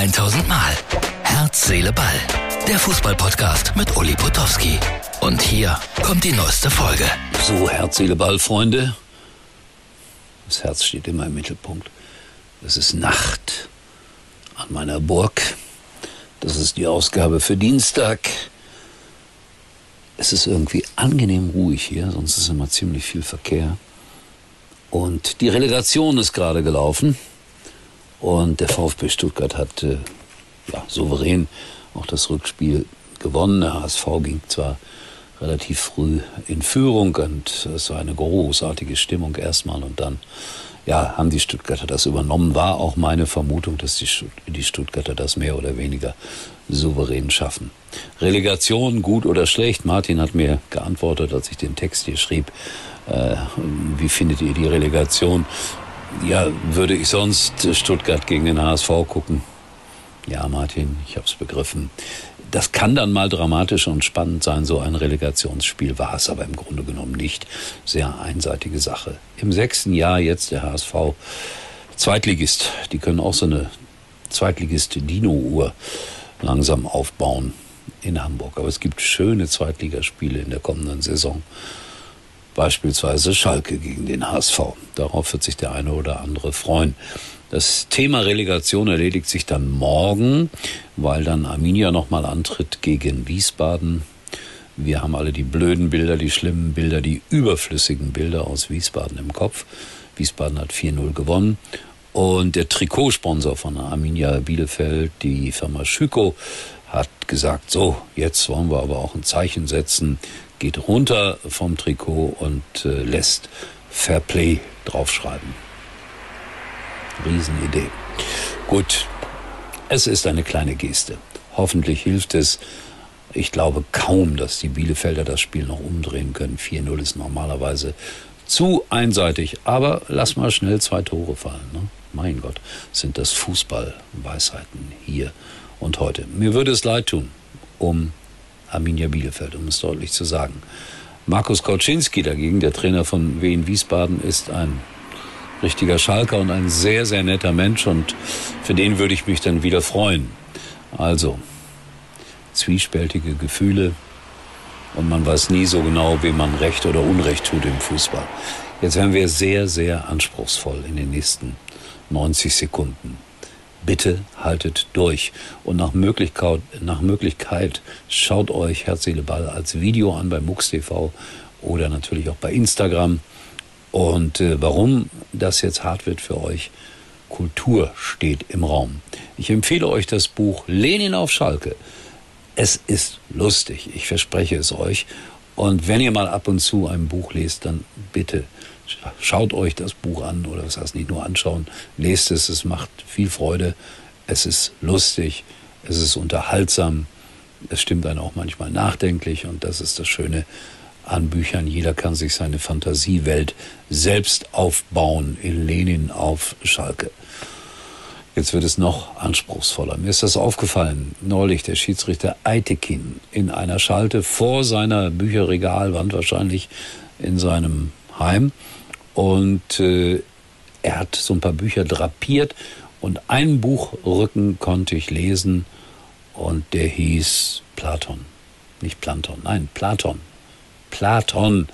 1000 Mal. Herz, Seele, Ball. Der Fußballpodcast mit Uli Potowski. Und hier kommt die neueste Folge. So, Herz, Seele, Ball, Freunde. Das Herz steht immer im Mittelpunkt. Es ist Nacht an meiner Burg. Das ist die Ausgabe für Dienstag. Es ist irgendwie angenehm ruhig hier, sonst ist immer ziemlich viel Verkehr. Und die Relegation ist gerade gelaufen. Und der VfB Stuttgart hat äh, ja, souverän auch das Rückspiel gewonnen. Der HSV ging zwar relativ früh in Führung und es war eine großartige Stimmung erstmal und dann ja, haben die Stuttgarter das übernommen. War auch meine Vermutung, dass die, die Stuttgarter das mehr oder weniger souverän schaffen. Relegation, gut oder schlecht? Martin hat mir geantwortet, als ich den Text hier schrieb. Äh, wie findet ihr die Relegation? Ja, würde ich sonst Stuttgart gegen den HSV gucken? Ja, Martin, ich habe es begriffen. Das kann dann mal dramatisch und spannend sein, so ein Relegationsspiel war es aber im Grunde genommen nicht. Sehr einseitige Sache. Im sechsten Jahr jetzt der HSV Zweitligist. Die können auch so eine Zweitligist-Dino-Uhr langsam aufbauen in Hamburg. Aber es gibt schöne Zweitligaspiele in der kommenden Saison. Beispielsweise Schalke gegen den HSV. Darauf wird sich der eine oder andere freuen. Das Thema Relegation erledigt sich dann morgen, weil dann Arminia nochmal antritt gegen Wiesbaden. Wir haben alle die blöden Bilder, die schlimmen Bilder, die überflüssigen Bilder aus Wiesbaden im Kopf. Wiesbaden hat 4-0 gewonnen. Und der Trikotsponsor von Arminia Bielefeld, die Firma Schüko, gesagt, so, jetzt wollen wir aber auch ein Zeichen setzen, geht runter vom Trikot und äh, lässt Fairplay draufschreiben. Riesenidee. Gut, es ist eine kleine Geste. Hoffentlich hilft es. Ich glaube kaum, dass die Bielefelder das Spiel noch umdrehen können. 4-0 ist normalerweise zu einseitig. Aber lass mal schnell zwei Tore fallen. Ne? Mein Gott, sind das Fußballweisheiten hier und heute. Mir würde es leid tun um Arminia Bielefeld, um es deutlich zu sagen. Markus Kauczynski dagegen, der Trainer von Wien Wiesbaden, ist ein richtiger Schalker und ein sehr, sehr netter Mensch und für den würde ich mich dann wieder freuen. Also, zwiespältige Gefühle und man weiß nie so genau, wem man Recht oder Unrecht tut im Fußball. Jetzt werden wir sehr, sehr anspruchsvoll in den nächsten 90 Sekunden. Bitte haltet durch und nach Möglichkeit, nach Möglichkeit schaut euch Herz, Ball als Video an bei MUX TV oder natürlich auch bei Instagram. Und äh, warum das jetzt hart wird für euch, Kultur steht im Raum. Ich empfehle euch das Buch Lenin auf Schalke. Es ist lustig, ich verspreche es euch. Und wenn ihr mal ab und zu ein Buch lest, dann bitte schaut euch das Buch an oder was heißt nicht nur anschauen, lest es, es macht viel Freude, es ist lustig, es ist unterhaltsam, es stimmt einen auch manchmal nachdenklich und das ist das Schöne an Büchern. Jeder kann sich seine Fantasiewelt selbst aufbauen in Lenin auf Schalke. Jetzt wird es noch anspruchsvoller. Mir ist das aufgefallen. Neulich der Schiedsrichter Eitekin in einer Schalte vor seiner Bücherregalwand, wahrscheinlich in seinem Heim. Und äh, er hat so ein paar Bücher drapiert und einen Buchrücken konnte ich lesen und der hieß Platon. Nicht Planton, nein, Platon. Platon.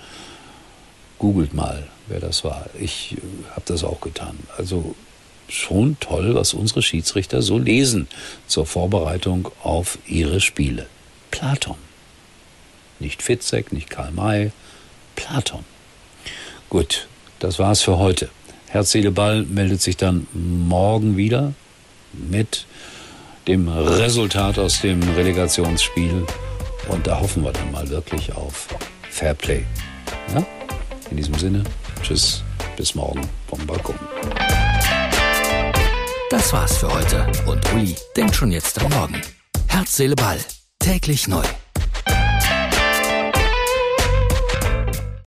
Googelt mal, wer das war. Ich äh, habe das auch getan. Also schon toll, was unsere Schiedsrichter so lesen zur Vorbereitung auf ihre Spiele. Platon. Nicht Fitzek, nicht Karl May, Platon. Gut, das war's für heute. Herz, Seele, Ball meldet sich dann morgen wieder mit dem Resultat aus dem Relegationsspiel. Und da hoffen wir dann mal wirklich auf Fairplay. Ja? In diesem Sinne, tschüss, bis morgen vom Balkon. Das war's für heute und Uli denkt schon jetzt am Morgen. Herz, Seele, Ball. Täglich neu.